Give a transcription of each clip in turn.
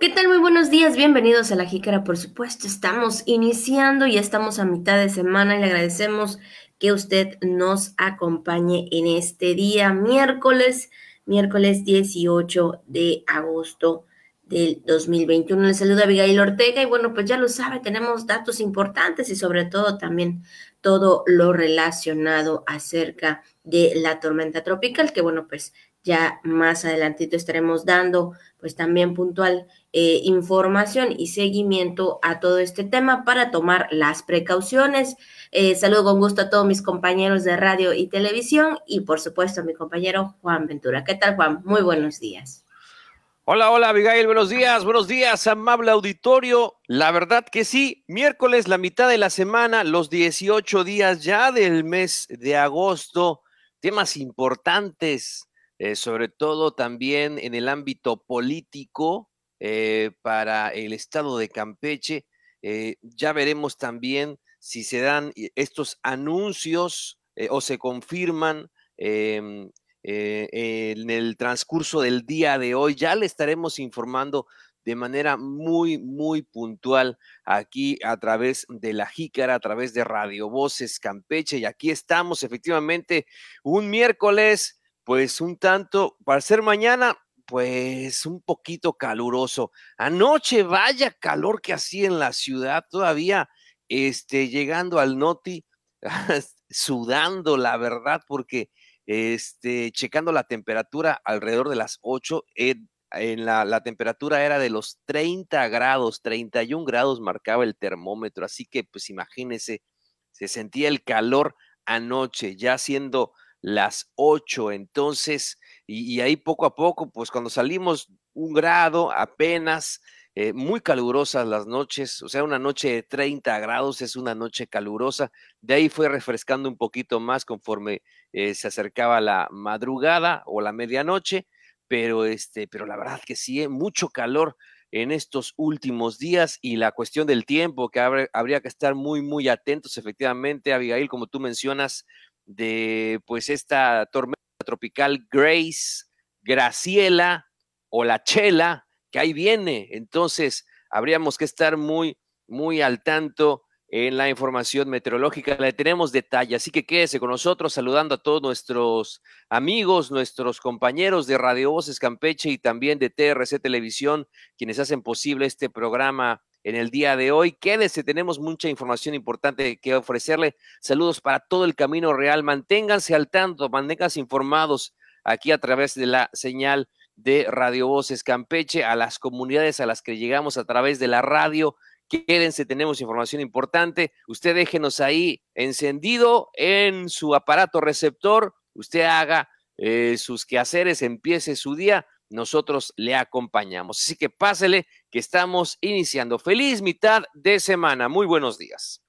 ¿Qué tal? Muy buenos días, bienvenidos a La Jícara, por supuesto. Estamos iniciando, y estamos a mitad de semana y le agradecemos que usted nos acompañe en este día, miércoles, miércoles 18 de agosto del 2021. Le saluda Abigail Ortega y bueno, pues ya lo sabe, tenemos datos importantes y sobre todo también todo lo relacionado acerca de la tormenta tropical, que bueno, pues ya más adelantito estaremos dando pues también puntual eh, información y seguimiento a todo este tema para tomar las precauciones. Eh, saludo con gusto a todos mis compañeros de radio y televisión y por supuesto a mi compañero Juan Ventura. ¿Qué tal Juan? Muy buenos días. Hola, hola Abigail, buenos días, buenos días, amable auditorio. La verdad que sí, miércoles, la mitad de la semana, los 18 días ya del mes de agosto, temas importantes eh, sobre todo también en el ámbito político eh, para el estado de Campeche. Eh, ya veremos también si se dan estos anuncios o se confirman em, en el transcurso del día de hoy. Ya le estaremos informando de manera muy, muy puntual aquí a través de la Jícara, a través de Radio Voces Campeche. Y aquí estamos efectivamente un miércoles pues un tanto, para ser mañana, pues un poquito caluroso. Anoche, vaya calor que hacía en la ciudad, todavía este, llegando al Noti, sudando, la verdad, porque este, checando la temperatura alrededor de las 8, eh, en la, la, temperatura era de los 30 grados, 31 grados marcaba el termómetro, así que pues imagínense, se sentía el calor anoche, ya siendo las 8. Entonces, y, ahí poco a poco, pues cuando salimos un grado apenas, eh, muy calurosas las noches, o sea, una noche de 30 grados es una noche calurosa. De ahí fue refrescando un poquito más conforme eh, se acercaba la madrugada o la medianoche, pero este, pero la verdad que sí, eh, mucho calor en estos últimos días y la cuestión del tiempo, que habría que estar muy, muy atentos, efectivamente, Abigail, como tú mencionas, de pues esta tormenta tropical Grace, Graciela o la Chela, que ahí viene. Entonces, habríamos que estar muy, muy al tanto en la información meteorológica. Le tenemos detalle, así que quédese con nosotros saludando a todos nuestros amigos, nuestros compañeros de Radio Voces Campeche y también de TRC Televisión, quienes hacen posible este programa en el día de hoy. Quédese, tenemos mucha información importante que ofrecerle. Saludos para todo el Camino Real. Manténganse al tanto, manténganse informados aquí a través de la señal de Radio Voces Campeche, a las comunidades a las que llegamos a través de la radio. Quédense, tenemos información importante. Usted déjenos ahí encendido en su aparato receptor. Usted haga eh, sus quehaceres, empiece su día nosotros le acompañamos. Así que pásele que estamos iniciando. Feliz mitad de semana. Muy buenos días.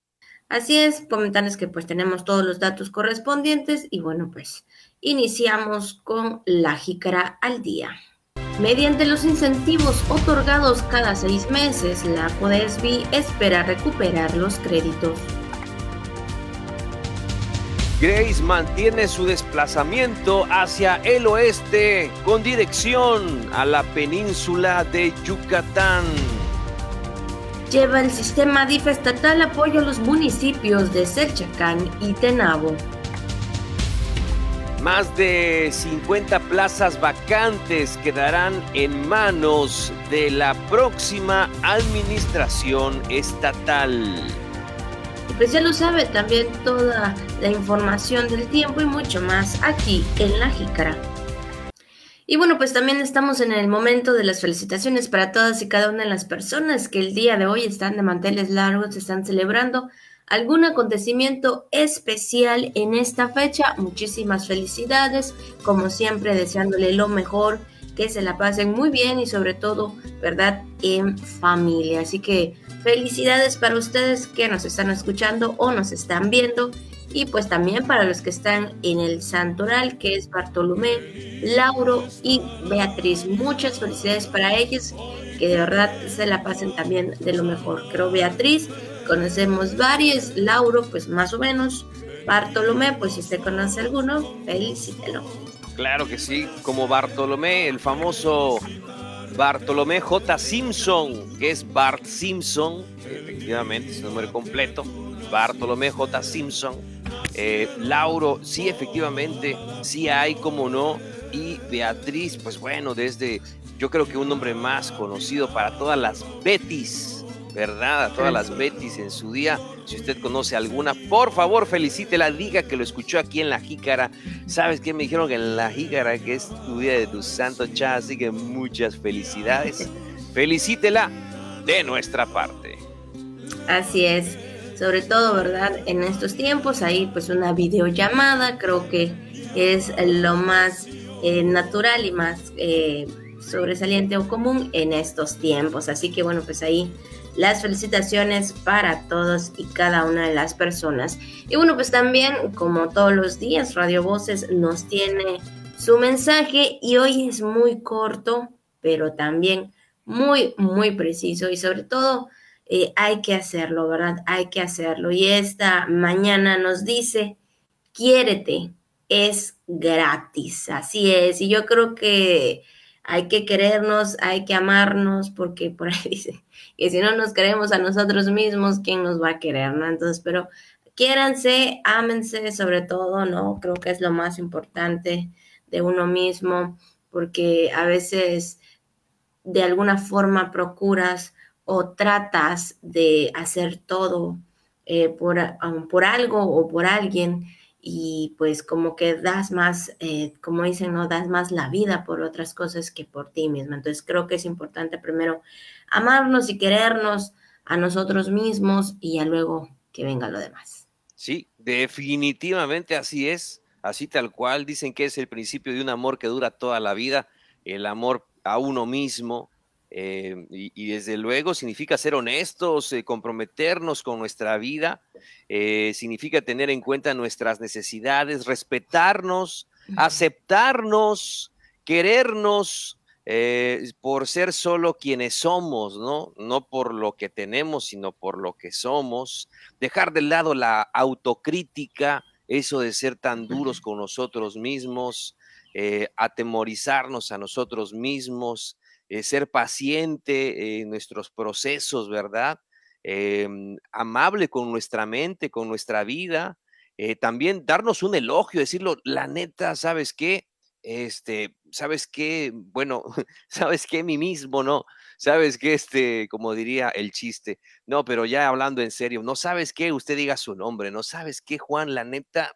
Así es, comentarles que pues tenemos todos los datos correspondientes y bueno, pues iniciamos con la jícara al día. Mediante los incentivos otorgados cada seis meses, la CODESBI espera recuperar los créditos. Grace mantiene su desplazamiento hacia el oeste con dirección a la península de Yucatán. Lleva el sistema DIF estatal apoyo a los municipios de Selchacán y Tenabo. Más de 50 plazas vacantes quedarán en manos de la próxima administración estatal pues ya lo sabe también toda la información del tiempo y mucho más aquí en La Jícara. Y bueno, pues también estamos en el momento de las felicitaciones para todas y cada una de las personas que el día de hoy están de manteles largos, están celebrando algún acontecimiento especial en esta fecha. Muchísimas felicidades, como siempre deseándole lo mejor, que se la pasen muy bien y sobre todo, ¿verdad? En familia. Así que Felicidades para ustedes que nos están escuchando o nos están viendo. Y pues también para los que están en el santoral, que es Bartolomé, Lauro y Beatriz. Muchas felicidades para ellos, que de verdad se la pasen también de lo mejor. Creo Beatriz, conocemos varios, Lauro pues más o menos, Bartolomé pues si usted conoce alguno, felicítelo. Claro que sí, como Bartolomé, el famoso Bartolomé J. Simpson, que es Bart Simpson, efectivamente, su nombre completo, Bartolomé J. Simpson. Eh, Lauro, sí, efectivamente, sí hay, como no. Y Beatriz, pues bueno, desde yo creo que un nombre más conocido para todas las Betis, ¿verdad? A todas las Betis en su día. Si usted conoce alguna, por favor, felicítela, diga que lo escuchó aquí en La Jícara. ¿Sabes qué? Me dijeron que en La Jícara, que es tu día de tu santo chá, así que muchas felicidades. Felicítela de nuestra parte. Así es. Sobre todo, ¿verdad? En estos tiempos, ahí pues una videollamada creo que es lo más eh, natural y más eh, sobresaliente o común en estos tiempos. Así que bueno, pues ahí las felicitaciones para todos y cada una de las personas. Y bueno, pues también, como todos los días, Radio Voces nos tiene su mensaje y hoy es muy corto, pero también muy, muy preciso y sobre todo eh, hay que hacerlo, ¿verdad? Hay que hacerlo. Y esta mañana nos dice, quiérete, es gratis, así es. Y yo creo que hay que querernos, hay que amarnos, porque por ahí dice que si no nos queremos a nosotros mismos, ¿quién nos va a querer? ¿no? Entonces, pero quiéranse, ámense sobre todo, ¿no? Creo que es lo más importante de uno mismo, porque a veces de alguna forma procuras o tratas de hacer todo eh, por, por algo o por alguien y pues como que das más, eh, como dicen, no das más la vida por otras cosas que por ti misma. Entonces creo que es importante primero amarnos y querernos a nosotros mismos y ya luego que venga lo demás. Sí, definitivamente así es, así tal cual. Dicen que es el principio de un amor que dura toda la vida, el amor a uno mismo, eh, y, desde luego significa ser honestos, eh, comprometernos con nuestra vida, eh, significa tener en cuenta nuestras necesidades, respetarnos, aceptarnos, querernos por ser solo quienes somos, ¿no? No por lo que tenemos, sino por lo que somos, dejar de lado la autocrítica, eso de ser tan duros con nosotros mismos, atemorizarnos a nosotros mismos, eh, ser paciente en nuestros procesos, ¿verdad? Em, amable con nuestra mente, con nuestra vida, eh, también darnos un elogio, decirlo, la neta, ¿sabes qué? Este, ¿sabes qué? Bueno, ¿sabes qué? Mí mismo, ¿no? ¿Sabes qué? Este, como diría el chiste, no, pero ya hablando en serio, ¿no sabes qué? Usted diga su nombre, ¿no sabes qué, Juan? La neta,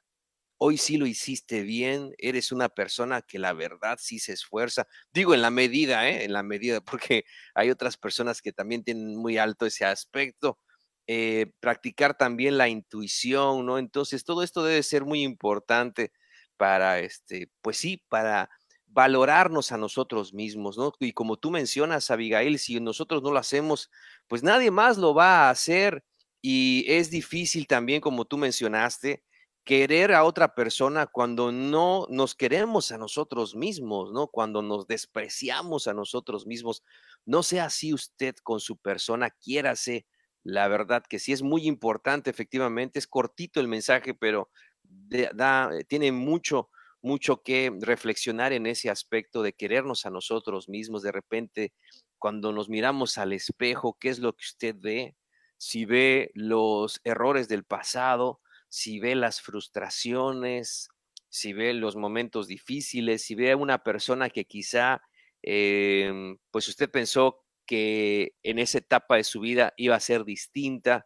hoy sí lo hiciste bien, eres una persona que la verdad sí se esfuerza. Digo en la medida, ¿eh? En la medida, porque hay otras personas que también tienen muy alto ese aspecto. Eh, practicar también la intuición, ¿no? Entonces, todo esto debe ser muy importante para, este, pues sí, para valorarnos a nosotros mismos, ¿no? Y como tú mencionas, Abigail, si nosotros no lo hacemos, pues nadie más lo va a hacer. Y es difícil también, como tú mencionaste, querer a otra persona cuando no nos queremos a nosotros mismos, ¿no? Cuando nos despreciamos a nosotros mismos. No sea así usted con su persona, quiérase. La verdad que sí es muy importante, efectivamente, es cortito el mensaje, pero da, eh, tiene mucho, mucho que reflexionar en ese aspecto de querernos a nosotros mismos. De repente, cuando nos miramos al espejo, ¿qué es lo que usted ve? Si ve los errores del pasado, si ve las frustraciones, si ve los momentos difíciles, si ve a una persona que quizá, em, pues usted pensó que en esa etapa de su vida iba a ser distinta,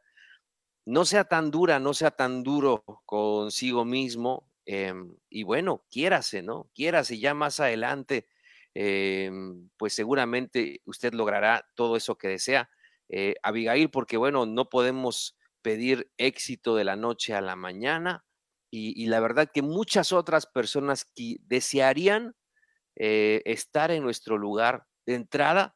no sea tan dura, no sea tan duro consigo mismo. Em, y bueno, quiérase, ¿no? Quiérase ya más adelante, em, pues seguramente usted logrará todo eso que desea. Eh, Abigail, porque bueno, no podemos pedir éxito de la noche a la mañana y, la verdad que muchas otras personas que desearían eh, estar en nuestro lugar de entrada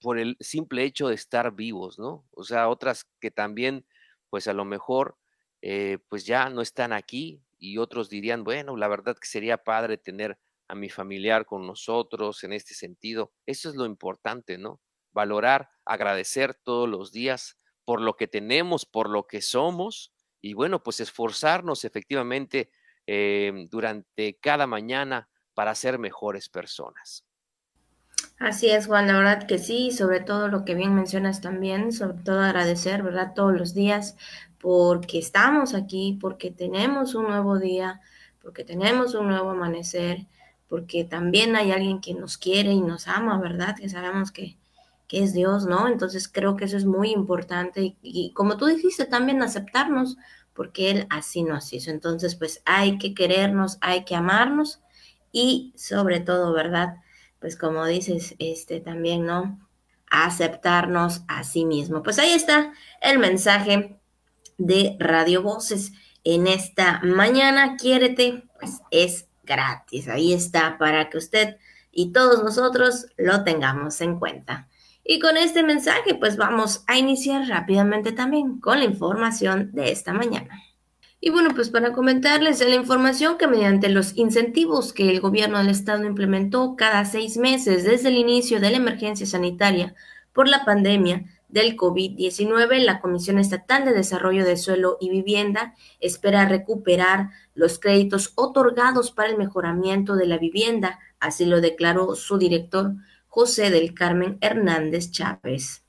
por el simple hecho de estar vivos, ¿no? O sea, otras que también, pues a lo mejor, eh, pues ya no están aquí y otros dirían, bueno, la verdad que sería padre tener a mi familiar con nosotros en este sentido. Eso es lo importante, ¿no? Valorar, agradecer todos los días por lo que tenemos, por lo que somos, y bueno, pues esforzarnos efectivamente em, durante cada mañana para ser mejores personas. Así es, Juan, la verdad que sí, sobre todo lo que bien mencionas también, sobre todo agradecer, ¿verdad? Todos los días porque estamos aquí, porque tenemos un nuevo día, porque tenemos un nuevo amanecer, porque también hay alguien que nos quiere y nos ama, ¿verdad? Que sabemos que, que es Dios, ¿no? Entonces creo que eso es muy importante y, como tú dijiste, también aceptarnos, porque Él así nos hizo. Entonces, pues hay que querernos, hay que amarnos y sobre todo, ¿verdad? pues como dices, este también, ¿no? Aceptarnos a sí mismo. Pues ahí está el mensaje de Radio Voces en esta mañana. Quiérete, pues es gratis. Ahí está para que usted y todos nosotros lo tengamos en cuenta. Y con este mensaje, pues vamos a iniciar rápidamente también con la información de esta mañana. Y bueno, pues para comentarles la información que mediante los incentivos que el gobierno del estado implementó cada seis meses desde el inicio de la emergencia sanitaria por la pandemia del COVID-19, la Comisión Estatal de Desarrollo de Suelo y Vivienda espera recuperar los créditos otorgados para el mejoramiento de la vivienda, así lo declaró su director José del Carmen Hernández Chávez.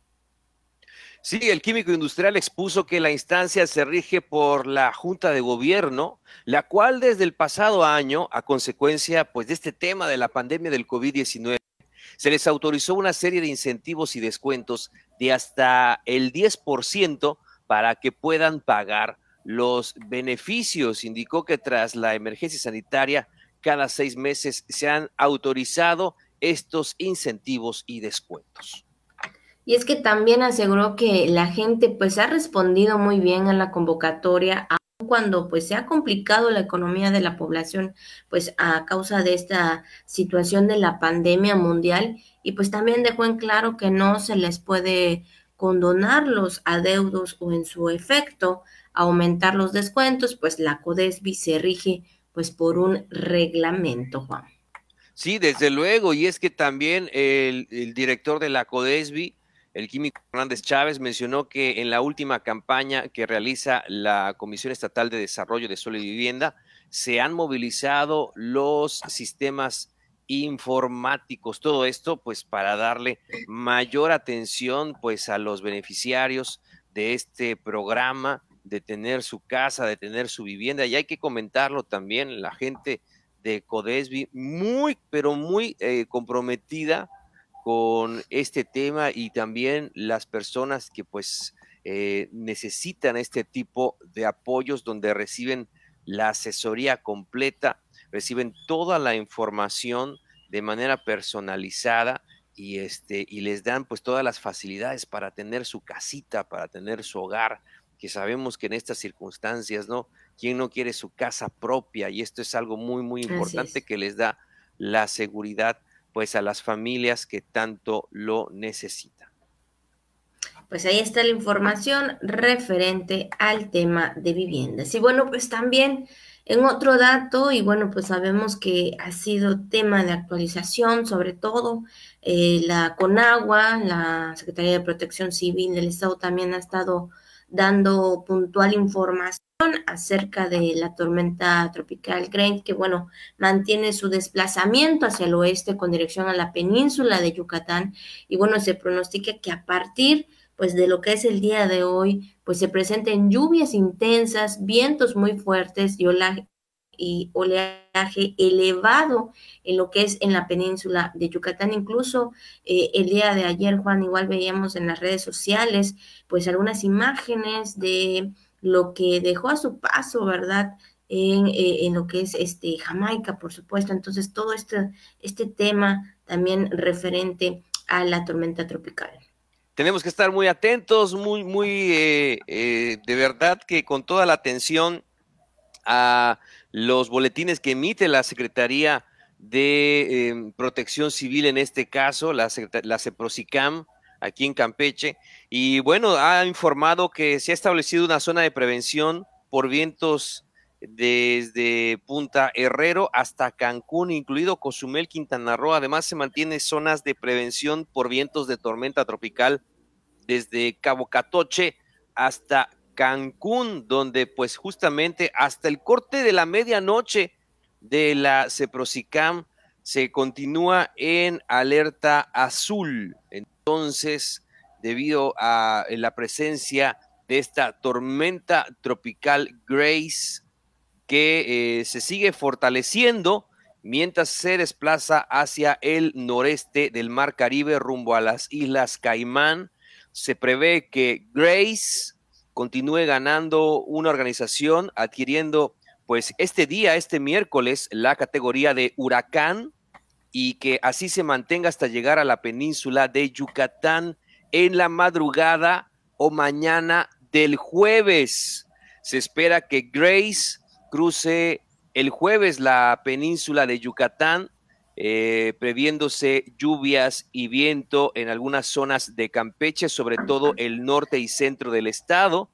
Sí, el químico industrial expuso que la instancia se rige por la Junta de Gobierno, la cual desde el pasado año, a consecuencia pues de este tema de la pandemia del COVID-19, se les autorizó una serie de incentivos y descuentos de hasta el 10% para que puedan pagar los beneficios. Indicó que tras la emergencia sanitaria, cada seis meses se han autorizado estos incentivos y descuentos. Y es que también aseguró que la gente pues ha respondido muy bien a la convocatoria, aun cuando pues se ha complicado la economía de la población pues a causa de esta situación de la pandemia mundial y pues también dejó en claro que no se les puede condonar los adeudos o en su efecto aumentar los descuentos, pues la CODESBI se rige pues por un reglamento, Juan. Sí, desde luego, y es que también el, director de la CODESBI el químico Hernández Chávez mencionó que en la última campaña que realiza la Comisión Estatal de Desarrollo de Suelo y Vivienda se han movilizado los sistemas informáticos, todo esto pues para darle mayor atención pues a los beneficiarios de este programa, de tener su casa, de tener su vivienda y hay que comentarlo también, la gente de Codesbi muy pero muy eh, comprometida con este tema y también las personas que pues eh, necesitan este tipo de apoyos donde reciben la asesoría completa, reciben toda la información de manera personalizada y este y les dan pues todas las facilidades para tener su casita, para tener su hogar, que sabemos que en estas circunstancias, ¿no? ¿Quién no quiere su casa propia? Y esto es algo muy muy importante que les da la seguridad pues a las familias que tanto lo necesitan. Pues ahí está la información referente al tema de viviendas. Y bueno, pues también en otro dato, y bueno, pues sabemos que ha sido tema de actualización, sobre todo eh, la CONAGUA, la Secretaría de Protección Civil del Estado también ha estado dando puntual información acerca de la tormenta tropical Grain, que bueno, mantiene su desplazamiento hacia el oeste con dirección a la península de Yucatán. Y bueno, se pronostica que a partir pues de lo que es el día de hoy, pues se presenten lluvias intensas, vientos muy fuertes y oleaje, y oleaje elevado en lo que es en la península de Yucatán. Incluso eh, el día de ayer, Juan, igual veíamos en las redes sociales, pues algunas imágenes de lo que dejó a su paso, ¿verdad? En, eh, en, lo que es este Jamaica, por supuesto. Entonces, todo este, este tema también referente a la tormenta tropical. Tenemos que estar muy atentos, muy, muy, eh, de verdad que con toda la atención a los boletines que emite la Secretaría de em, Protección Civil, en este caso, la, la CEPROSICAM, aquí en Campeche. Y bueno, ha informado que se ha establecido una zona de prevención por vientos desde Punta Herrero hasta Cancún, incluido Cozumel, Quintana Roo. Además, se mantiene zonas de prevención por vientos de tormenta tropical desde Cabo Catoche hasta Cancún, donde pues justamente hasta el corte de la medianoche de la Ceprosicam se continúa en alerta azul. Entonces, debido a la presencia de esta tormenta tropical Grace que eh, se sigue fortaleciendo mientras se desplaza hacia el noreste del Mar Caribe rumbo a las Islas Caimán. Se prevé que Grace continúe ganando una organización, adquiriendo pues este día, este miércoles, la categoría de huracán y que así se mantenga hasta llegar a la península de Yucatán en la madrugada o mañana del jueves. Se espera que Grace cruce el jueves la península de Yucatán, eh, previéndose lluvias y viento en algunas zonas de Campeche, sobre todo el norte y centro del estado.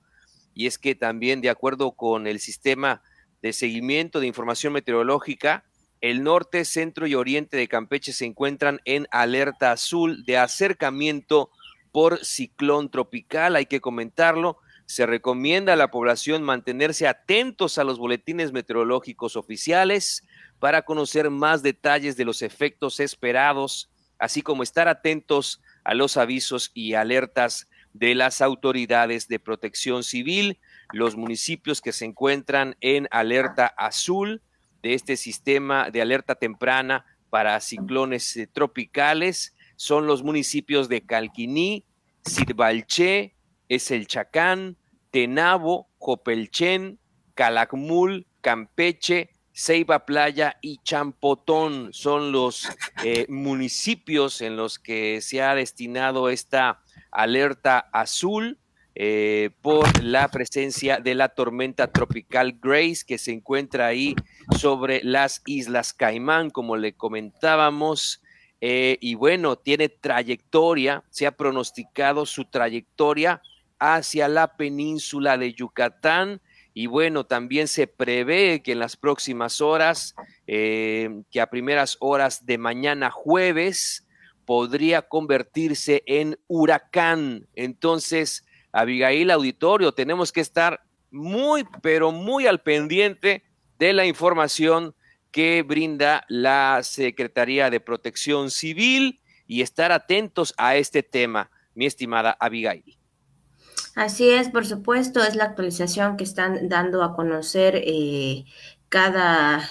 Y es que también, de acuerdo con el sistema de seguimiento de información meteorológica, el norte, centro y oriente de Campeche se encuentran en alerta azul de acercamiento por ciclón tropical. Hay que comentarlo. Se recomienda a la población mantenerse atentos a los boletines meteorológicos oficiales para conocer más detalles de los efectos esperados, así como estar atentos a los avisos y alertas de las autoridades de protección civil, los municipios que se encuentran en alerta azul de este sistema de alerta temprana para ciclones eh, tropicales son los municipios de Calquiní, Sirbalché, Eselchacán, Tenabo, Jopelchen, Calakmul, Campeche, Ceiba Playa y Champotón son los eh, municipios en los que se ha destinado esta alerta azul eh, por la presencia de la tormenta tropical Grace que se encuentra ahí sobre las Islas Caimán, como le comentábamos. Eh, y bueno, tiene trayectoria, se ha pronosticado su trayectoria hacia la península de Yucatán. Y bueno, también se prevé que en las próximas horas, eh, que a primeras horas de mañana jueves, podría convertirse en huracán. Entonces, Abigail Auditorio, tenemos que estar muy, pero muy al pendiente de la información que brinda la Secretaría de Protección Civil y estar atentos a este tema, mi estimada Abigail. Así es, por supuesto, es la actualización que están dando a conocer eh, cada,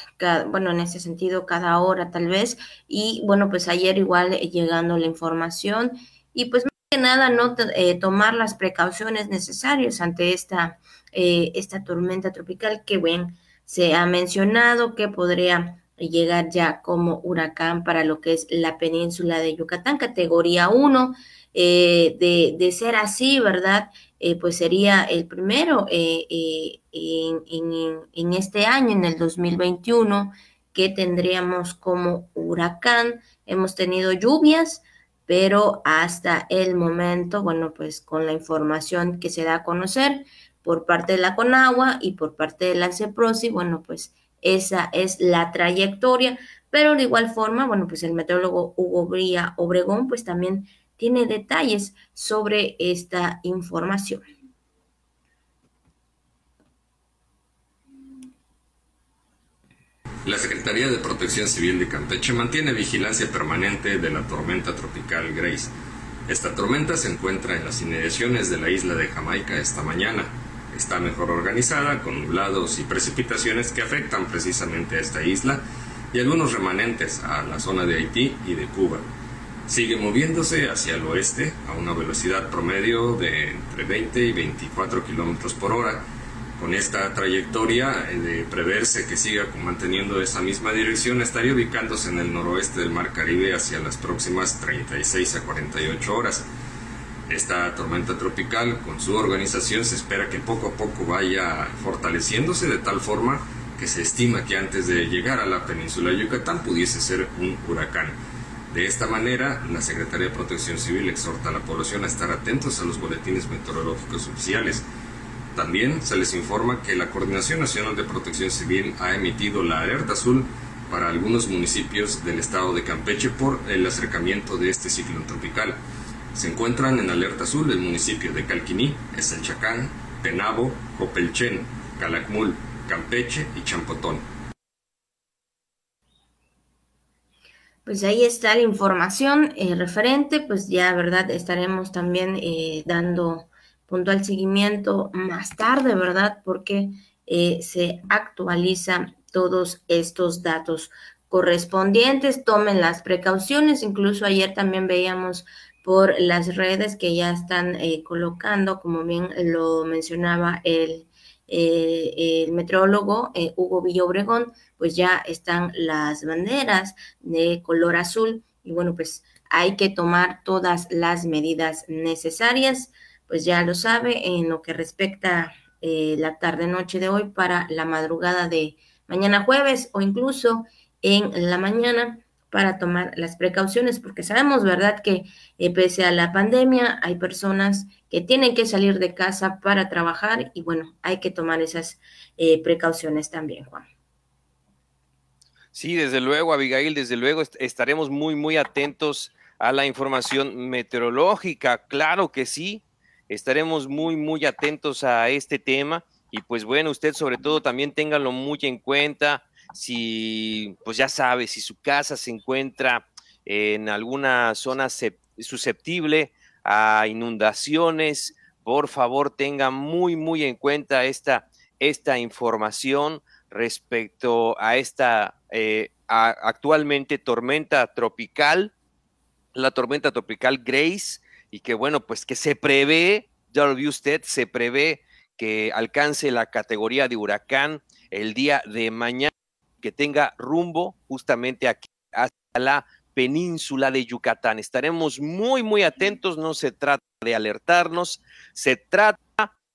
bueno, en ese sentido, cada hora tal vez. Y bueno, pues ayer igual eh, llegando la información y pues más que nada no eh, tomar las precauciones necesarias ante esta, esta tormenta tropical que, bueno, se ha mencionado que podría llegar ya como huracán para lo que es la península de Yucatán, categoría 1. de, de, ser así, ¿verdad? Eh, pues sería el primero eh, eh, en, este año, en el 2021, que tendríamos como huracán. Hemos tenido lluvias, pero hasta el momento, bueno, pues con la información que se da a conocer por parte de la Conagua y por parte de la CEPROSI, bueno, pues esa es la trayectoria, pero de igual forma, bueno, pues el meteorólogo Hugo Bría Obregón, pues también tiene detalles sobre esta información. La Secretaría de Protección Civil de Campeche mantiene vigilancia permanente de la tormenta tropical Grace. Esta tormenta se encuentra en las inmediaciones de la isla de Jamaica esta mañana. Está mejor organizada, con nublados y precipitaciones que afectan precisamente a esta isla y algunos remanentes a la zona de Haití y de Cuba sigue moviéndose hacia el oeste a una velocidad promedio de entre 20 y 24 kilómetros por hora. Con esta trayectoria eh, de preverse que siga manteniendo esa misma dirección, estaría ubicándose en el noroeste del Mar Caribe hacia las próximas 36 a 48 horas. Esta tormenta tropical, con su organización, se espera que poco a poco vaya fortaleciéndose de tal forma que se estima que antes de llegar a la península de Yucatán pudiese ser un huracán. De esta manera, la Secretaría de Protección Civil exhorta a la población a estar atentos a los boletines meteorológicos oficiales. También se les informa que la Coordinación Nacional de Protección Civil ha emitido la alerta azul para algunos municipios del estado de Campeche por el acercamiento de este ciclón tropical. Se encuentran en alerta azul el municipio de Calquiní, Eselchacán, Penabo, Copelchen, Calakmul, Campeche y Champotón. Pues ahí está la información eh, referente, pues ya, ¿verdad? Estaremos también eh, dando puntual seguimiento más tarde, ¿verdad? Porque eh, se actualizan todos estos datos correspondientes, tomen las precauciones, incluso ayer también veíamos por las redes que ya están colocando, como bien lo mencionaba el, el meteorólogo Hugo Villobregón, pues ya están las banderas de color azul. Y bueno, pues hay que tomar todas las medidas necesarias, pues ya lo sabe en lo que respecta eh, la tarde-noche de hoy para la madrugada de mañana jueves o incluso en la mañana para tomar las precauciones, porque sabemos, ¿verdad?, que eh, pese a la pandemia hay personas que tienen que salir de casa para trabajar y bueno, hay que tomar esas eh, precauciones también, Juan. Sí, desde luego, Abigail, desde luego estaremos muy, muy atentos a la información meteorológica. Claro que sí, estaremos muy, muy atentos a este tema. Y pues bueno, usted sobre todo también téngalo muy en cuenta. Si, pues ya sabe, si su casa se encuentra en alguna zona susceptible a inundaciones, por favor tenga muy, muy en cuenta esta, esta información respecto a esta eh, actualmente tormenta tropical, la tormenta tropical Grace, y que bueno, pues que se prevé, ya lo vio usted, se prevé que alcance la categoría de huracán el día de mañana, que tenga rumbo justamente aquí hacia la península de Yucatán. Estaremos muy, muy atentos, no se trata de alertarnos, se trata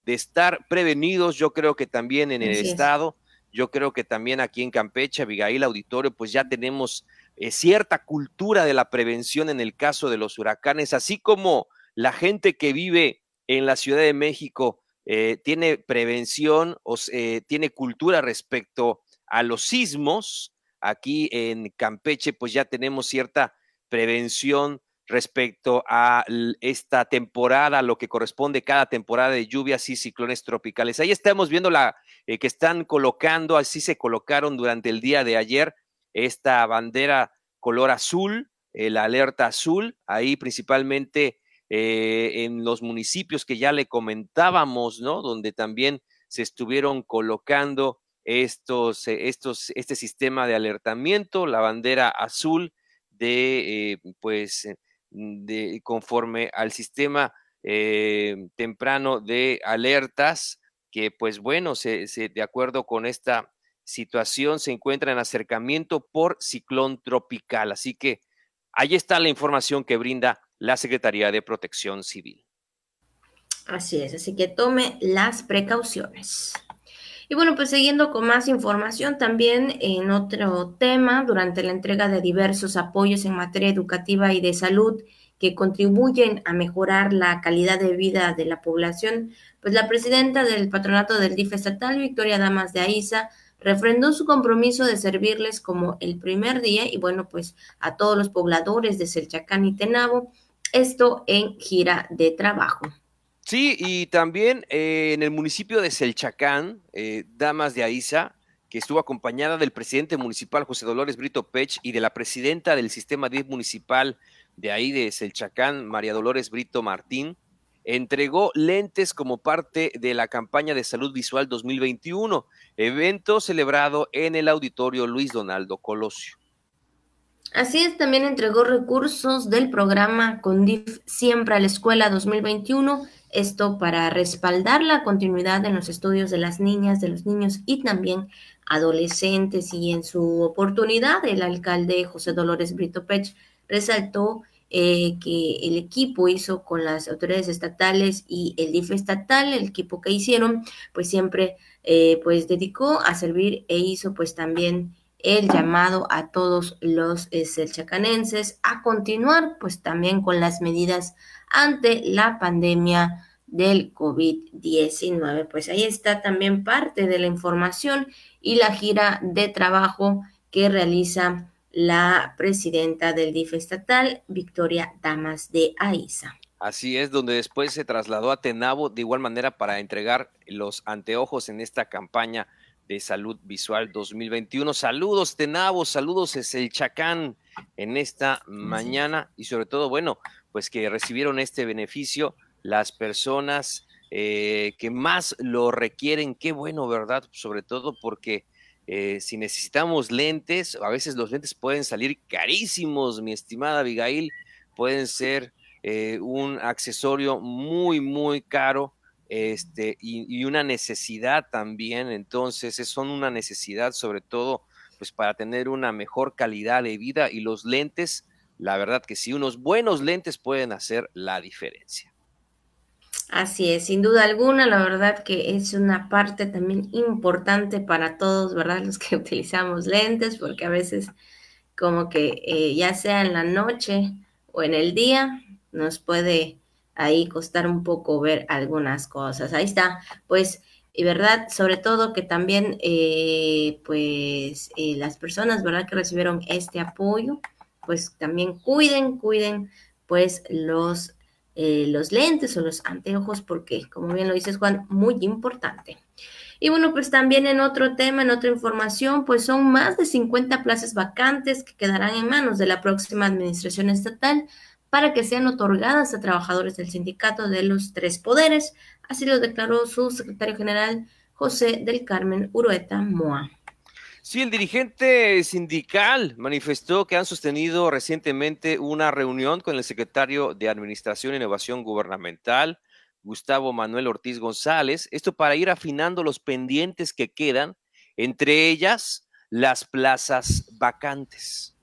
de estar prevenidos, yo creo que también en el estado yo creo que también aquí en Campeche, Abigail Auditorio, pues ya tenemos eh, cierta cultura de la prevención en el caso de los huracanes, así como la gente que vive en la Ciudad de México eh, tiene prevención o eh, tiene cultura respecto a los sismos. Aquí en Campeche, pues ya tenemos cierta prevención respecto a esta temporada, lo que corresponde cada temporada de lluvias y ciclones tropicales. Ahí estamos viendo la eh, que están colocando, así se colocaron durante el día de ayer, esta bandera color azul, la alerta azul, ahí principalmente eh, en los municipios que ya le comentábamos, ¿no? Donde también se estuvieron colocando estos, eh, estos, este sistema de alertamiento, la bandera azul de, pues, de, conforme al sistema eh, temprano de alertas, que pues bueno, se, de acuerdo con esta situación, se encuentra en acercamiento por ciclón tropical. Así que ahí está la información que brinda la Secretaría de Protección Civil. Así es, así que tome las precauciones. Y bueno, pues siguiendo con más información, también en otro tema, durante la entrega de diversos apoyos en materia educativa y de salud que contribuyen a mejorar la calidad de vida de la población, pues la presidenta del patronato del DIF estatal, Victoria Damas de Aiza, refrendó su compromiso de servirles como el primer día y bueno, pues a todos los pobladores de Selchacán y Tenabo, esto en gira de trabajo. Sí, y también eh, en el municipio de Selchacán, eh, Damas de Aiza, que estuvo acompañada del presidente municipal José Dolores Brito Pech y de la presidenta del sistema DIF municipal de ahí de Selchacán, María Dolores Brito Martín, entregó lentes como parte de la campaña de salud visual 2021, evento celebrado en el auditorio Luis Donaldo Colosio. Así es, también entregó recursos del programa CONDIF Siempre a la Escuela 2021 esto para respaldar la continuidad en los estudios de las niñas, de los niños y también adolescentes. Y en su oportunidad, el alcalde José Dolores Brito Pech resaltó eh, que el equipo hizo con las autoridades estatales y el DIF estatal, el equipo que hicieron, pues siempre eh, pues dedicó a servir e hizo pues también el llamado a todos los eh, selchacanenses a continuar pues también con las medidas ante la pandemia del COVID-19. Pues ahí está también parte de la información y la gira de trabajo que realiza la presidenta del DIF estatal, Victoria Damas de Aiza. Así es, donde después se trasladó a Tenabo de igual manera para entregar los anteojos en esta campaña de Salud Visual 2021. Saludos, Tenabo, saludos, es el Chacán en esta mañana y sobre todo, bueno, pues que recibieron este beneficio las personas eh, que más lo requieren. Qué bueno, ¿verdad? Sobre todo porque eh, si necesitamos lentes, a veces los lentes pueden salir carísimos, mi estimada Abigail, pueden ser eh, un accesorio muy, muy caro este, y, una necesidad también. Entonces, son una necesidad sobre todo pues para tener una mejor calidad de vida y los lentes, la verdad que sí, unos buenos lentes pueden hacer la diferencia. Así es, sin duda alguna, la verdad que es una parte también importante para todos, ¿verdad? Los que utilizamos lentes, porque a veces como que eh, ya sea en la noche o en el día, nos puede ahí costar un poco ver algunas cosas. Ahí está, pues, y verdad, sobre todo que también, eh, pues, eh, las personas, ¿verdad? Que recibieron este apoyo, pues también cuiden, cuiden, pues, los eh, los lentes o los anteojos, porque, como bien lo dices, Juan, muy importante. Y bueno, pues también en otro tema, en otra información, pues son más de 50 plazas vacantes que quedarán en manos de la próxima administración estatal para que sean otorgadas a trabajadores del sindicato de los tres poderes. Así lo declaró su secretario general José del Carmen Urueta Moa. Sí, el dirigente sindical manifestó que han sostenido recientemente una reunión con el secretario de Administración e Innovación Gubernamental, Gustavo Manuel Ortiz González, esto para ir afinando los pendientes que quedan, entre ellas las plazas vacantes.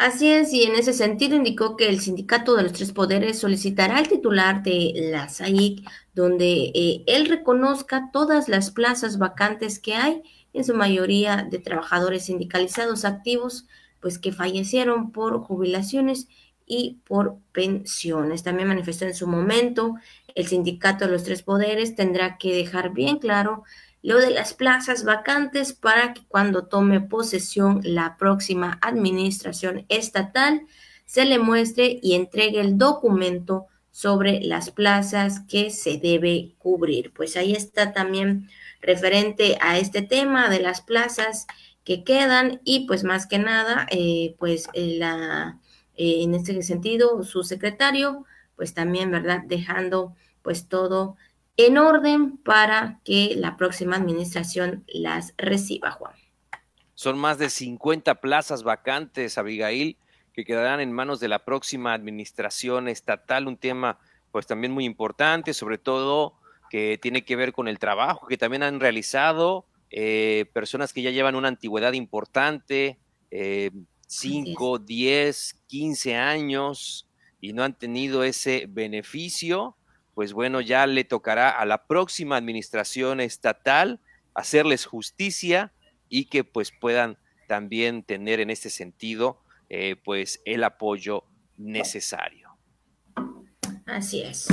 Así es, y en ese sentido indicó que el sindicato de los tres poderes solicitará al titular de la SAIC, donde eh, él reconozca todas las plazas vacantes que hay en su mayoría de trabajadores sindicalizados activos, pues que fallecieron por jubilaciones y por pensiones. También manifestó en su momento el sindicato de los tres poderes tendrá que dejar bien claro lo de las plazas vacantes para que cuando tome posesión la próxima administración estatal se le muestre y entregue el documento sobre las plazas que se debe cubrir. Pues ahí está también referente a este tema de las plazas que quedan y pues más que nada, eh, pues eh, la, eh, en este sentido, su secretario, pues también, ¿verdad? Dejando pues todo en orden para que la próxima administración las reciba, Juan. Son más de 50 plazas vacantes, Abigail, que quedarán en manos de la próxima administración estatal, un tema pues también muy importante, sobre todo que tiene que ver con el trabajo que también han realizado eh, personas que ya llevan una antigüedad importante, 5, 10, 15 años y no han tenido ese beneficio, pues bueno, ya le tocará a la próxima administración estatal hacerles justicia y que pues puedan también tener en este sentido eh, pues el apoyo necesario. Así es.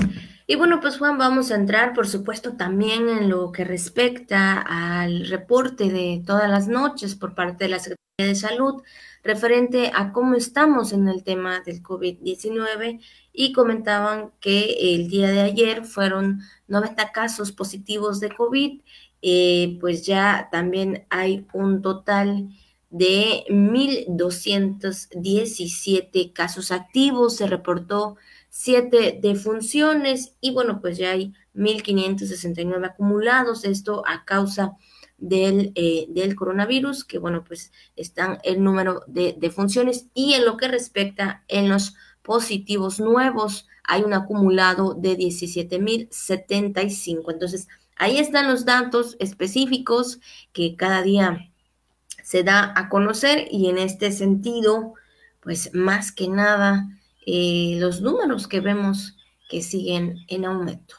Y bueno, pues Juan, vamos a entrar, por supuesto, también en lo que respecta al reporte de todas las noches por parte de la Secretaría de Salud referente a cómo estamos en el tema del COVID-19 y comentaban que el día de ayer fueron 90 casos positivos de COVID, eh, pues ya también hay un total de 1.217 casos activos, se reportó siete defunciones y bueno, pues ya hay 1.569 acumulados, esto a causa del, eh, del, coronavirus, que bueno, pues están el número de defunciones y en lo que respecta en los positivos nuevos, hay un acumulado de 17.075. Entonces, ahí están los datos específicos que cada día se da a conocer y en este sentido, pues más que nada, eh, los números que vemos que siguen en aumento.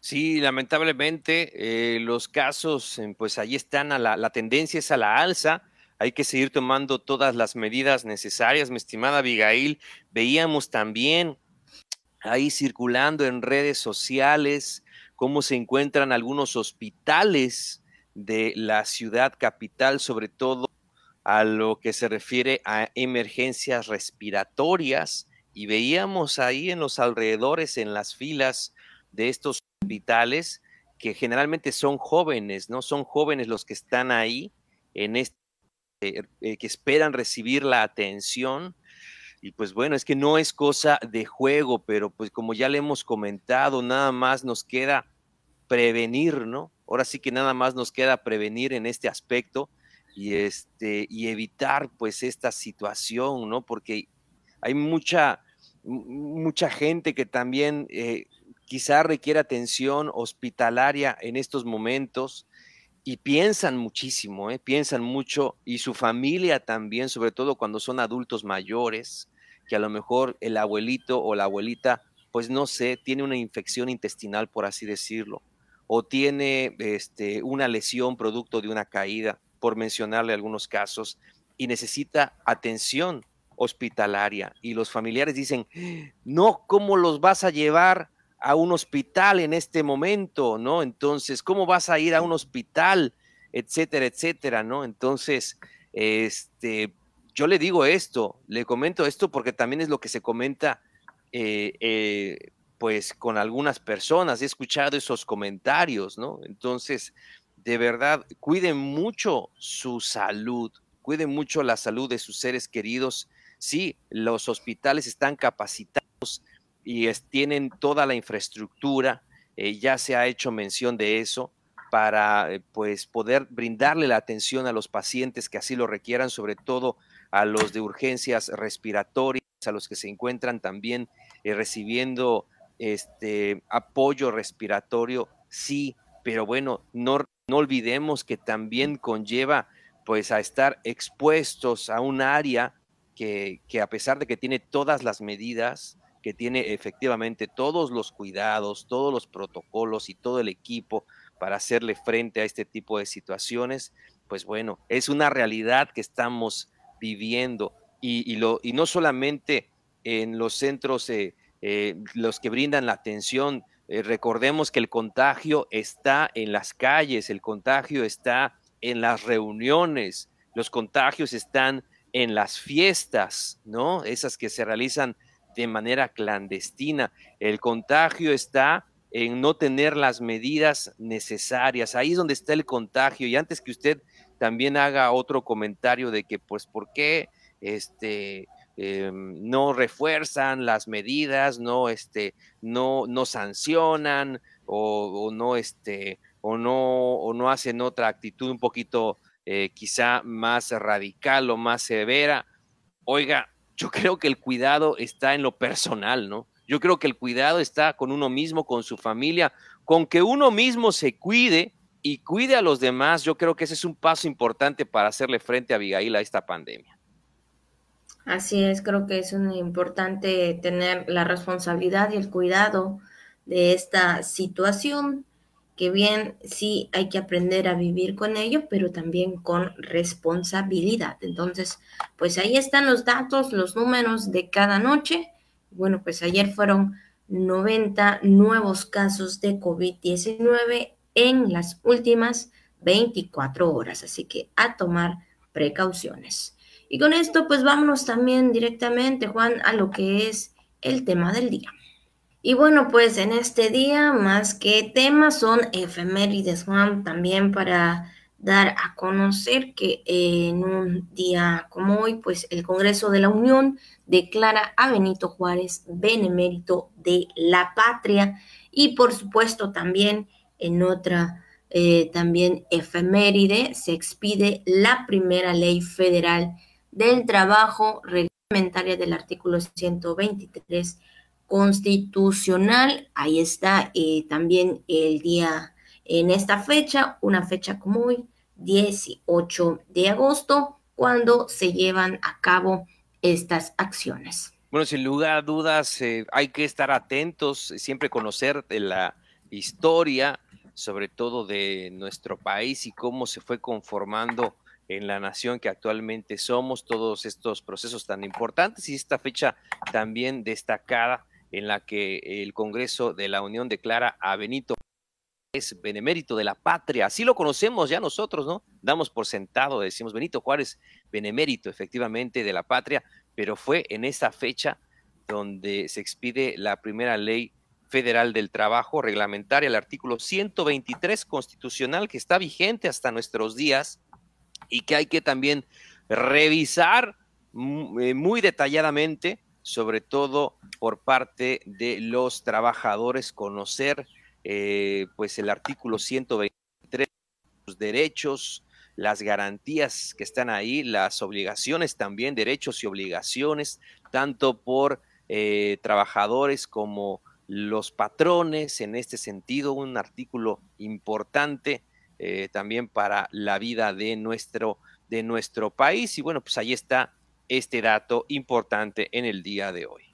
Sí, lamentablemente eh, los casos, pues ahí están, a la, la tendencia es a la alza. Hay que seguir tomando todas las medidas necesarias, mi estimada Abigail. Veíamos también ahí circulando en redes sociales cómo se encuentran algunos hospitales de la ciudad capital, sobre todo a lo que se refiere a emergencias respiratorias y veíamos ahí en los alrededores, en las filas de estos hospitales, que generalmente son jóvenes, ¿no? Son jóvenes los que están ahí en este, eh, que esperan recibir la atención. Y pues bueno, es que no es cosa de juego, pero pues como ya le hemos comentado, nada más nos queda prevenir, ¿no? Ahora sí que nada más nos queda prevenir en este aspecto y este y evitar pues esta situación, ¿no? Porque hay mucha mucha gente que también eh, quizá requiere atención hospitalaria en estos momentos y piensan muchísimo, ¿eh? piensan mucho y su familia también, sobre todo cuando son adultos mayores, que a lo mejor el abuelito o la abuelita, pues no sé, tiene una infección intestinal, por así decirlo, o tiene este, una lesión producto de una caída, por mencionarle algunos casos, y necesita atención hospitalaria. Y los familiares dicen, no, ¿cómo los vas a llevar a un hospital en este momento? ¿No? Entonces, ¿cómo vas a ir a un hospital? Etcétera, etcétera, ¿no? Entonces, este, yo le digo esto, le comento esto porque también es lo que se comenta, eh, eh, pues, con algunas personas. He escuchado esos comentarios, ¿no? Entonces, de verdad, cuiden mucho su salud, cuiden mucho la salud de sus seres queridos Sí, los hospitales están capacitados y tienen toda la infraestructura, eh, ya se ha hecho mención de eso, para eh, pues poder brindarle la atención a los pacientes que así lo requieran, sobre todo a los de urgencias respiratorias, a los que se encuentran también eh, recibiendo este apoyo respiratorio, sí, pero bueno, no, no olvidemos que también conlleva pues a estar expuestos a un área que, a pesar de que tiene todas las medidas, que tiene efectivamente todos los cuidados, todos los protocolos y todo el equipo para hacerle frente a este tipo de situaciones, pues bueno, es una realidad que estamos viviendo y, lo, y no solamente en los centros, eh, eh, los que brindan la atención, eh, recordemos que el contagio está en las calles, el contagio está en las reuniones, los contagios están en las fiestas, ¿no? Esas que se realizan de manera clandestina. El contagio está en no tener las medidas necesarias. Ahí es donde está el contagio. Y antes que usted también haga otro comentario de que, pues, ¿por qué este, em, no refuerzan las medidas, no, este, no, no sancionan o, no, este, o no, o no hacen otra actitud un poquito eh, quizá más radical o más severa. Oiga, yo creo que el cuidado está en lo personal, ¿no? Yo creo que el cuidado está con uno mismo, con su familia, con que uno mismo se cuide y cuide a los demás. Yo creo que ese es un paso importante para hacerle frente a Abigail a esta pandemia. Así es, creo que es importante tener la responsabilidad y el cuidado de esta situación que bien sí hay que aprender a vivir con ello, pero también con responsabilidad. Entonces, pues ahí están los datos, los números de cada noche. Bueno, pues ayer fueron 90 nuevos casos de COVID-19 en las últimas 24 horas, así que a tomar precauciones. Y con esto, pues vámonos también directamente, Juan, a lo que es el tema del día. Y bueno, pues en este día, más que temas, son efemérides, Juan, también para dar a conocer que en un día como hoy, pues el Congreso de la Unión declara a Benito Juárez benemérito de la patria y por supuesto también en otra eh, también efeméride se expide la primera ley federal del trabajo reglamentaria del artículo 123 constitucional. Ahí está eh, también el día en esta fecha, una fecha como hoy, 18 de agosto, cuando se llevan a cabo estas acciones. Bueno, sin lugar a dudas, eh, hay que estar atentos, siempre conocer de la historia, sobre todo de nuestro país y cómo se fue conformando en la nación que actualmente somos, todos estos procesos tan importantes y esta fecha también destacada en la que el Congreso de la Unión declara a Benito es benemérito de la patria. Así lo conocemos ya nosotros, ¿no? Damos por sentado, decimos Benito Juárez, benemérito efectivamente de la patria, pero fue en esa fecha donde se expide la primera ley Federal del Trabajo, reglamentaria el artículo 123 constitucional que está vigente hasta nuestros días y que hay que también revisar eh, muy detalladamente, sobre todo por parte de los trabajadores, conocer eh, pues el artículo 123, los derechos, las garantías que están ahí, las obligaciones también, derechos y obligaciones, tanto por eh, trabajadores como los patrones, en este sentido, un artículo importante eh, también para la vida de nuestro, de nuestro país. Y bueno, pues ahí está este dato importante en el día de hoy.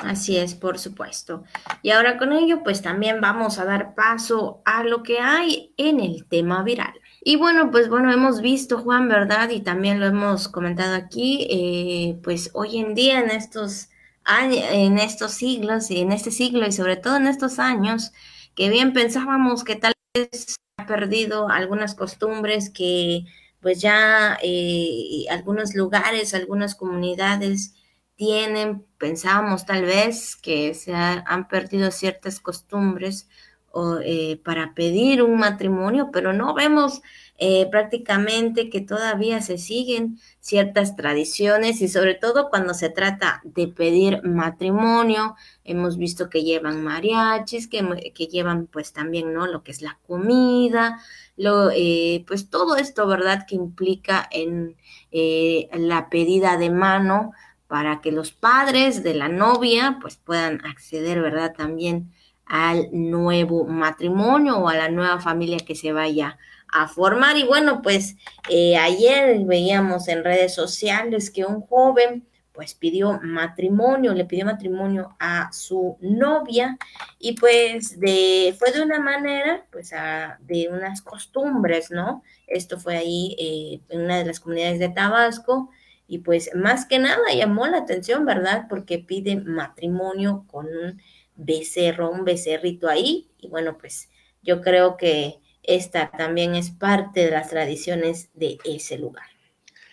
Así es, por supuesto. Y ahora con ello, pues también vamos a dar paso a lo que hay en el tema viral. Y bueno, pues bueno, hemos visto, Juan, ¿verdad? Y también lo hemos comentado aquí, eh, pues hoy en día en estos años, en estos siglos y en este siglo y sobre todo en estos años, que bien pensábamos que tal vez ha perdido algunas costumbres que pues ya eh, algunos lugares, algunas comunidades tienen, pensábamos tal vez que se han perdido ciertas costumbres o, eh, para pedir un matrimonio, pero no vemos eh, prácticamente que todavía se siguen ciertas tradiciones y sobre todo cuando se trata de pedir matrimonio, hemos visto que llevan mariachis, que, que llevan pues también, ¿no? Lo que es la comida, eh, pues todo esto, ¿verdad? Que implica en la pedida de mano para que los padres de la novia pues puedan acceder, ¿verdad? También al nuevo matrimonio o a la nueva familia que se vaya a formar. Y bueno, pues eh, ayer veíamos en redes sociales que un joven pues pidió matrimonio, le pidió matrimonio a su novia y pues de, fue de una manera, pues de unas costumbres, ¿no? Esto fue ahí eh, en una de las comunidades de Tabasco y pues más que nada llamó la atención, ¿verdad? Porque pide matrimonio con un becerro, un becerrito ahí. Y bueno, pues yo creo que esta también es parte de las tradiciones de ese lugar.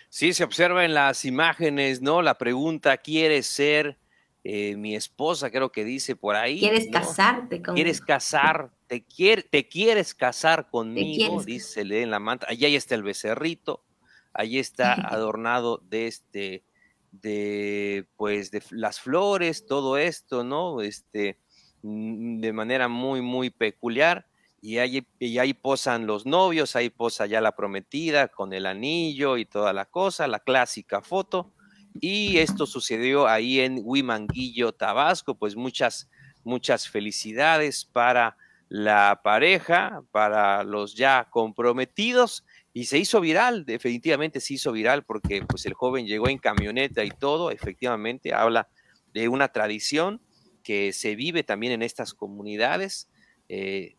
Sí, se observa en las imágenes, ¿no? La pregunta, ¿quieres ser eh, mi esposa? Creo que dice por ahí. ¿Quieres casarte conmigo? ¿Quieres casar? ¿Te, ¿Te quieres casar conmigo? Dice, lee en la manta. Allá está el becerrito Allí está adornado de este, de, pues, de las flores, todo esto, ¿no? Este, mm, de manera muy, muy peculiar. Y ahí, y ahí posan los novios, ahí posa ya la prometida con el anillo y toda la cosa, la clásica foto. Y esto sucedió ahí en Huimanguillo, Tabasco. Pues muchas, muchas felicidades para la pareja, para los ya comprometidos y se hizo viral, definitivamente se hizo viral porque pues el joven llegó en camioneta y todo, efectivamente habla de una tradición que se vive también en estas comunidades, eh,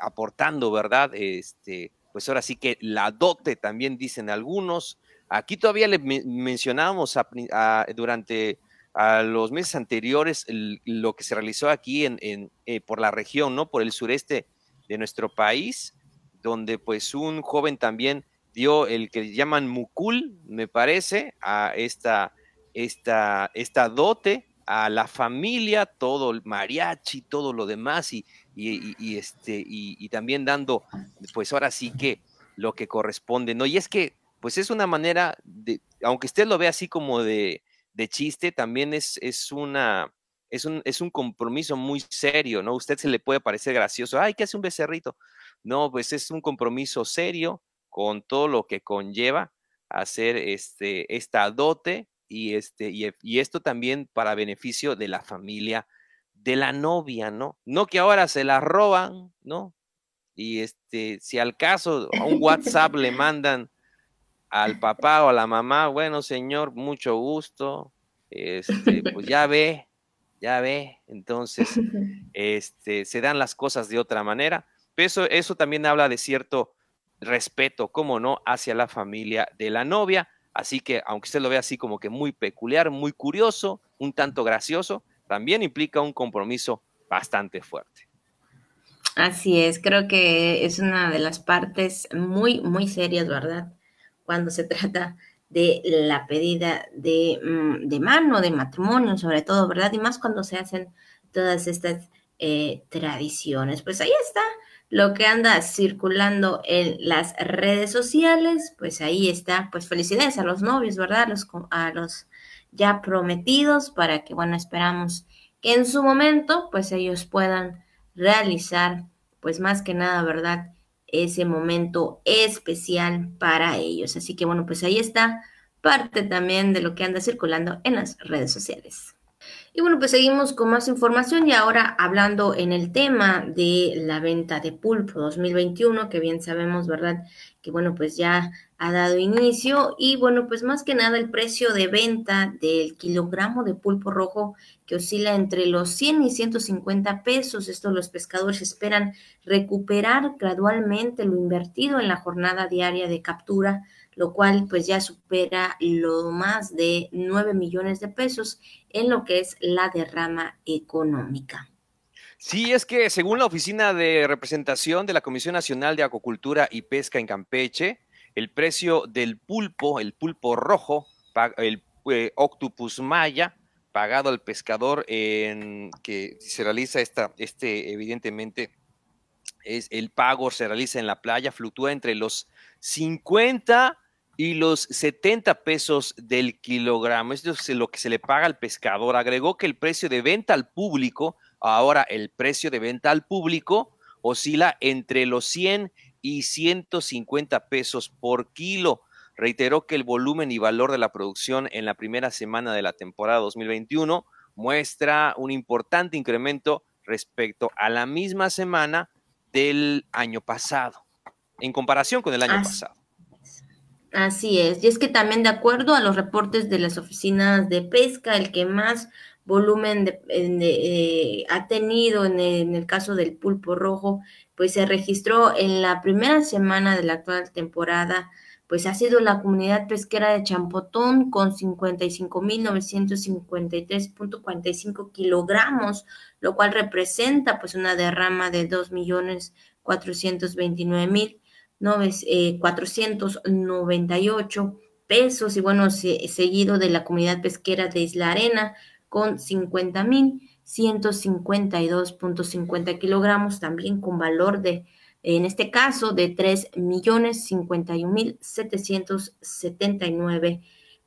aportando, ¿verdad? Este, pues ahora sí que la dote también dicen algunos. Aquí todavía le mencionábamos durante a los meses anteriores lo que se realizó aquí en, eh, por la región, ¿no? Por el sureste de nuestro país, donde pues un joven también dio el que llaman mucul, me parece, a esta, esta, esta dote, a la familia, todo el mariachi, todo lo demás, y, y, este, y, también dando, pues ahora sí que lo que corresponde, ¿no? Y es que, pues es una manera de, aunque usted lo ve así como de, de chiste, también es, es una, es un, es un compromiso muy serio, ¿no? Usted se le puede parecer gracioso, ay, ¿qué hace un becerrito? No, pues es un compromiso serio con todo lo que conlleva hacer este, esta dote y, este, y, esto también para beneficio de la familia de la novia, ¿no? No que ahora se la roban, ¿no? Y este, si al caso a un WhatsApp le mandan al papá o a la mamá, bueno, señor, mucho gusto, este, pues ya ve, ya ve, entonces, este, se dan las cosas de otra manera. Eso, eso también habla de cierto respeto, como no, hacia la familia de la novia. Así que, aunque usted lo vea así como que muy peculiar, muy curioso, un tanto gracioso, también implica un compromiso bastante fuerte. Así es, creo que es una de las partes muy, muy serias, ¿verdad? Cuando se trata de la pedida de, mm, de mano, de matrimonio, sobre todo, ¿verdad? Y más cuando se hacen todas estas eh, tradiciones. Pues ahí está lo que anda circulando en las redes sociales, pues ahí está, pues felicidades a los novios, ¿verdad? Los, a los ya prometidos para que, bueno, esperamos que en su momento, pues ellos puedan realizar, pues más que nada, ¿verdad? Ese momento especial para ellos. Así que, bueno, pues ahí está parte también de lo que anda circulando en las redes sociales. Y bueno, pues seguimos con más información y ahora hablando en el tema de la venta de pulpo 2021, que bien sabemos, ¿verdad? Que bueno, pues ya ha dado inicio y bueno, pues más que nada el precio de venta del kilogramo de pulpo rojo que oscila entre los 100 y 150 pesos. Esto los pescadores esperan recuperar gradualmente lo invertido en la jornada diaria de captura lo cual pues ya supera lo más de 9 millones de pesos en lo que es la derrama económica. Sí, es que según la Oficina de Representación de la Comisión Nacional de Acuacultura y Pesca en Campeche, el precio del pulpo, el pulpo rojo, el eh, Octopus Maya, pagado al pescador en que se realiza esta, este evidentemente es el pago se realiza en la playa, fluctúa entre los 50 y los 70 pesos del kilogramo. Esto es lo que se le paga al pescador. Agregó que el precio de venta al público, ahora el precio de venta al público oscila entre los 100 y 150 pesos por kilo. Reiteró que el volumen y valor de la producción en la primera semana de la temporada 2021 muestra un importante incremento respecto a la misma semana del año pasado, en comparación con el año pasado. Así es, y es que también de acuerdo a los reportes de las oficinas de pesca, el que más volumen de, eh, ha tenido en el, caso del pulpo rojo, pues se registró en la primera semana de la actual temporada, pues ha sido la comunidad pesquera de Champotón con 55.953.45 kilogramos, lo cual representa pues una derrama de 2.429.000 498 eh, pesos y bueno, seguido de la comunidad pesquera de Isla Arena con 50 mil 152.50 kilogramos, también con valor de, en este caso, de 3 millones 51 mil 779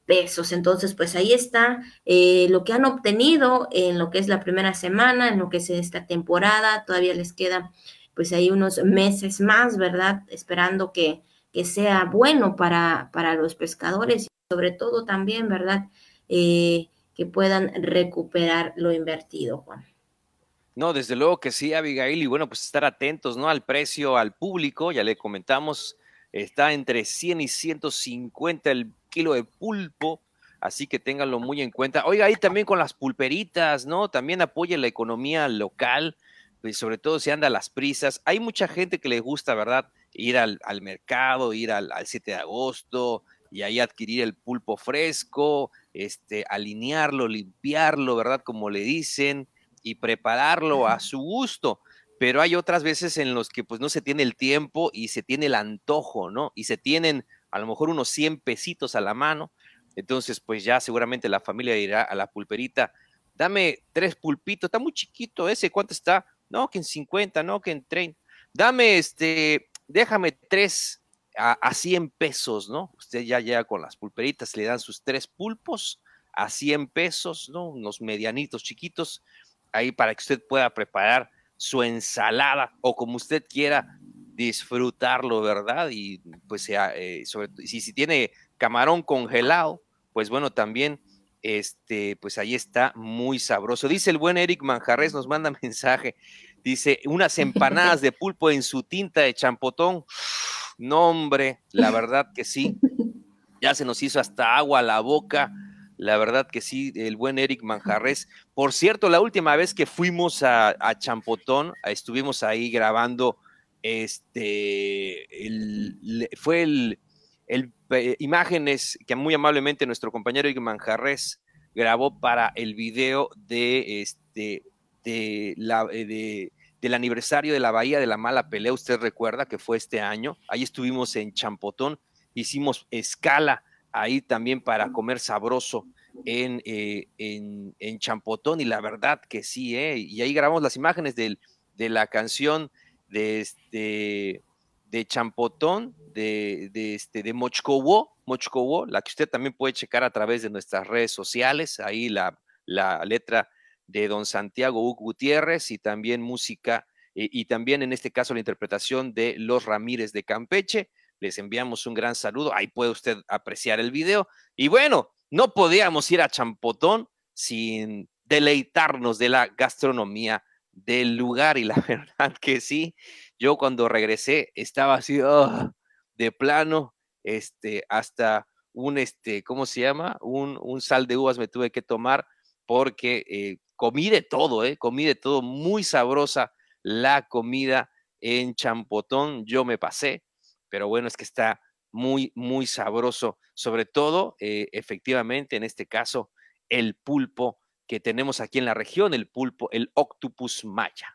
pesos. Entonces, pues ahí está eh, lo que han obtenido en lo que es la primera semana, en lo que es esta temporada. Todavía les queda pues hay unos meses más, ¿verdad? Esperando que, que sea bueno para, para, los pescadores y sobre todo también, ¿verdad? Eh, que puedan recuperar lo invertido, Juan. No, desde luego que sí, Abigail, y bueno, pues estar atentos, ¿no? Al precio, al público, ya le comentamos, está entre 100 y 150 el kilo de pulpo, así que ténganlo muy en cuenta. Oiga, ahí también con las pulperitas, ¿no? También apoya la economía local, sobre todo si anda a las prisas. Hay mucha gente que le gusta, ¿verdad? Ir al, mercado, ir al, 7 de agosto y ahí adquirir el pulpo fresco, este, alinearlo, limpiarlo, ¿verdad? Como le dicen, y prepararlo a su gusto. Pero hay otras veces en los que pues no se tiene el tiempo y se tiene el antojo, ¿no? Y se tienen a lo mejor unos 100 pesitos a la mano. Entonces, pues ya seguramente la familia irá a la pulperita. Dame tres pulpitos, está muy chiquito ese, ¿cuánto está? No, que en 50, no, que en 30. Dame, este, déjame tres a, 100 pesos, ¿no? Usted ya llega con las pulperitas, le dan sus tres pulpos a 100 pesos, ¿no? Unos medianitos chiquitos, ahí para que usted pueda preparar su ensalada o como usted quiera disfrutarlo, ¿verdad? Y pues eh, sobre, si, si tiene camarón congelado, pues bueno, también este, pues ahí está muy sabroso. Dice el buen Eric Manjarres, nos manda mensaje. Dice, unas empanadas de pulpo en su tinta de champotón. No, hombre, la verdad que sí. Ya se nos hizo hasta agua a la boca. La verdad que sí, el buen Eric Manjarres. Por cierto, la última vez que fuimos a, Champotón, estuvimos ahí grabando, este, fue el, el, eh, imágenes que muy amablemente nuestro compañero Igman Jarres grabó para el video de este de la, eh, del aniversario de la Bahía de la Mala Pelea, usted recuerda que fue este año, ahí estuvimos en Champotón, hicimos escala ahí también para comer sabroso en, eh, en, en, Champotón. Y la verdad que sí, ¿eh? Y ahí grabamos las imágenes del, de la canción de, este, de Champotón, de, de, este, de Mochcowo, Mochcowo, la que usted también puede checar a través de nuestras redes sociales, ahí la, la letra de don Santiago Hugo Gutiérrez y también música y también en este caso la interpretación de Los Ramírez de Campeche. Les enviamos un gran saludo, ahí puede usted apreciar el video. Y bueno, no podíamos ir a Champotón sin deleitarnos de la gastronomía del lugar y la verdad que sí, yo cuando regresé estaba así oh, de plano, este, hasta un, este, ¿cómo se llama? Un, un sal de uvas me tuve que tomar porque eh, comí de todo, ¿eh? Comí de todo, muy sabrosa la comida en Champotón, yo me pasé, pero bueno, es que está muy, muy sabroso, sobre todo, eh, efectivamente, en este caso, el pulpo que tenemos aquí en la región, el pulpo, el octopus maya.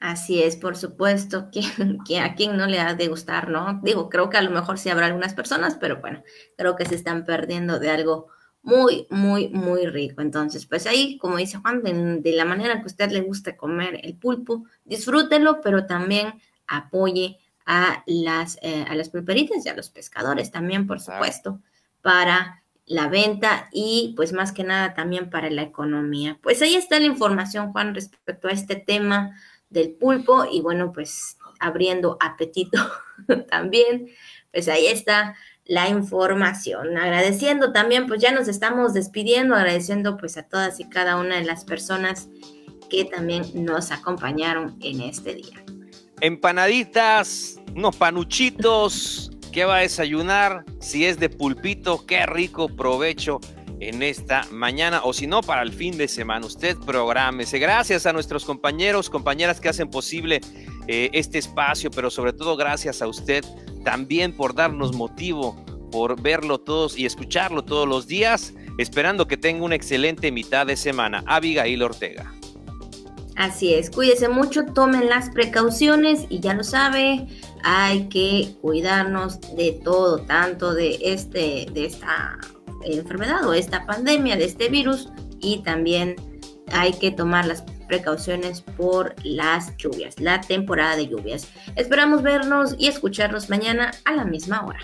Así es, por supuesto, que, que, a quien no le ha de gustar, ¿no? Digo, creo que a lo mejor sí habrá algunas personas, pero bueno, creo que se están perdiendo de algo muy, muy, muy rico. Entonces, pues ahí, como dice Juan, de, la manera que a usted le gusta comer el pulpo, disfrútelo, pero también apoye a las, eh, a las pulperitas y a los pescadores también, por supuesto, para la venta y pues más que nada también para la economía. Pues ahí está la información, Juan, respecto a este tema del pulpo y bueno, pues abriendo apetito también, pues ahí está la información. Agradeciendo también, pues ya nos estamos despidiendo, agradeciendo pues a todas y cada una de las personas que también nos acompañaron en este día. Empanaditas, unos panuchitos, ¿qué va a desayunar? Si es de pulpito, qué rico provecho en esta mañana o si no para el fin de semana. Usted prográmese. Gracias a nuestros compañeros, compañeras que hacen posible eh, este espacio, pero sobre todo gracias a usted también por darnos motivo, por verlo todos y escucharlo todos los días, esperando que tenga una excelente mitad de semana. Abigail Ortega. Así es, cuídese mucho, tomen las precauciones y ya lo sabe, hay que cuidarnos de todo, tanto de este, de esta enfermedad o esta pandemia, de este virus y también hay que tomar las precauciones por las lluvias, la temporada de lluvias. Esperamos vernos y escucharnos mañana a la misma hora.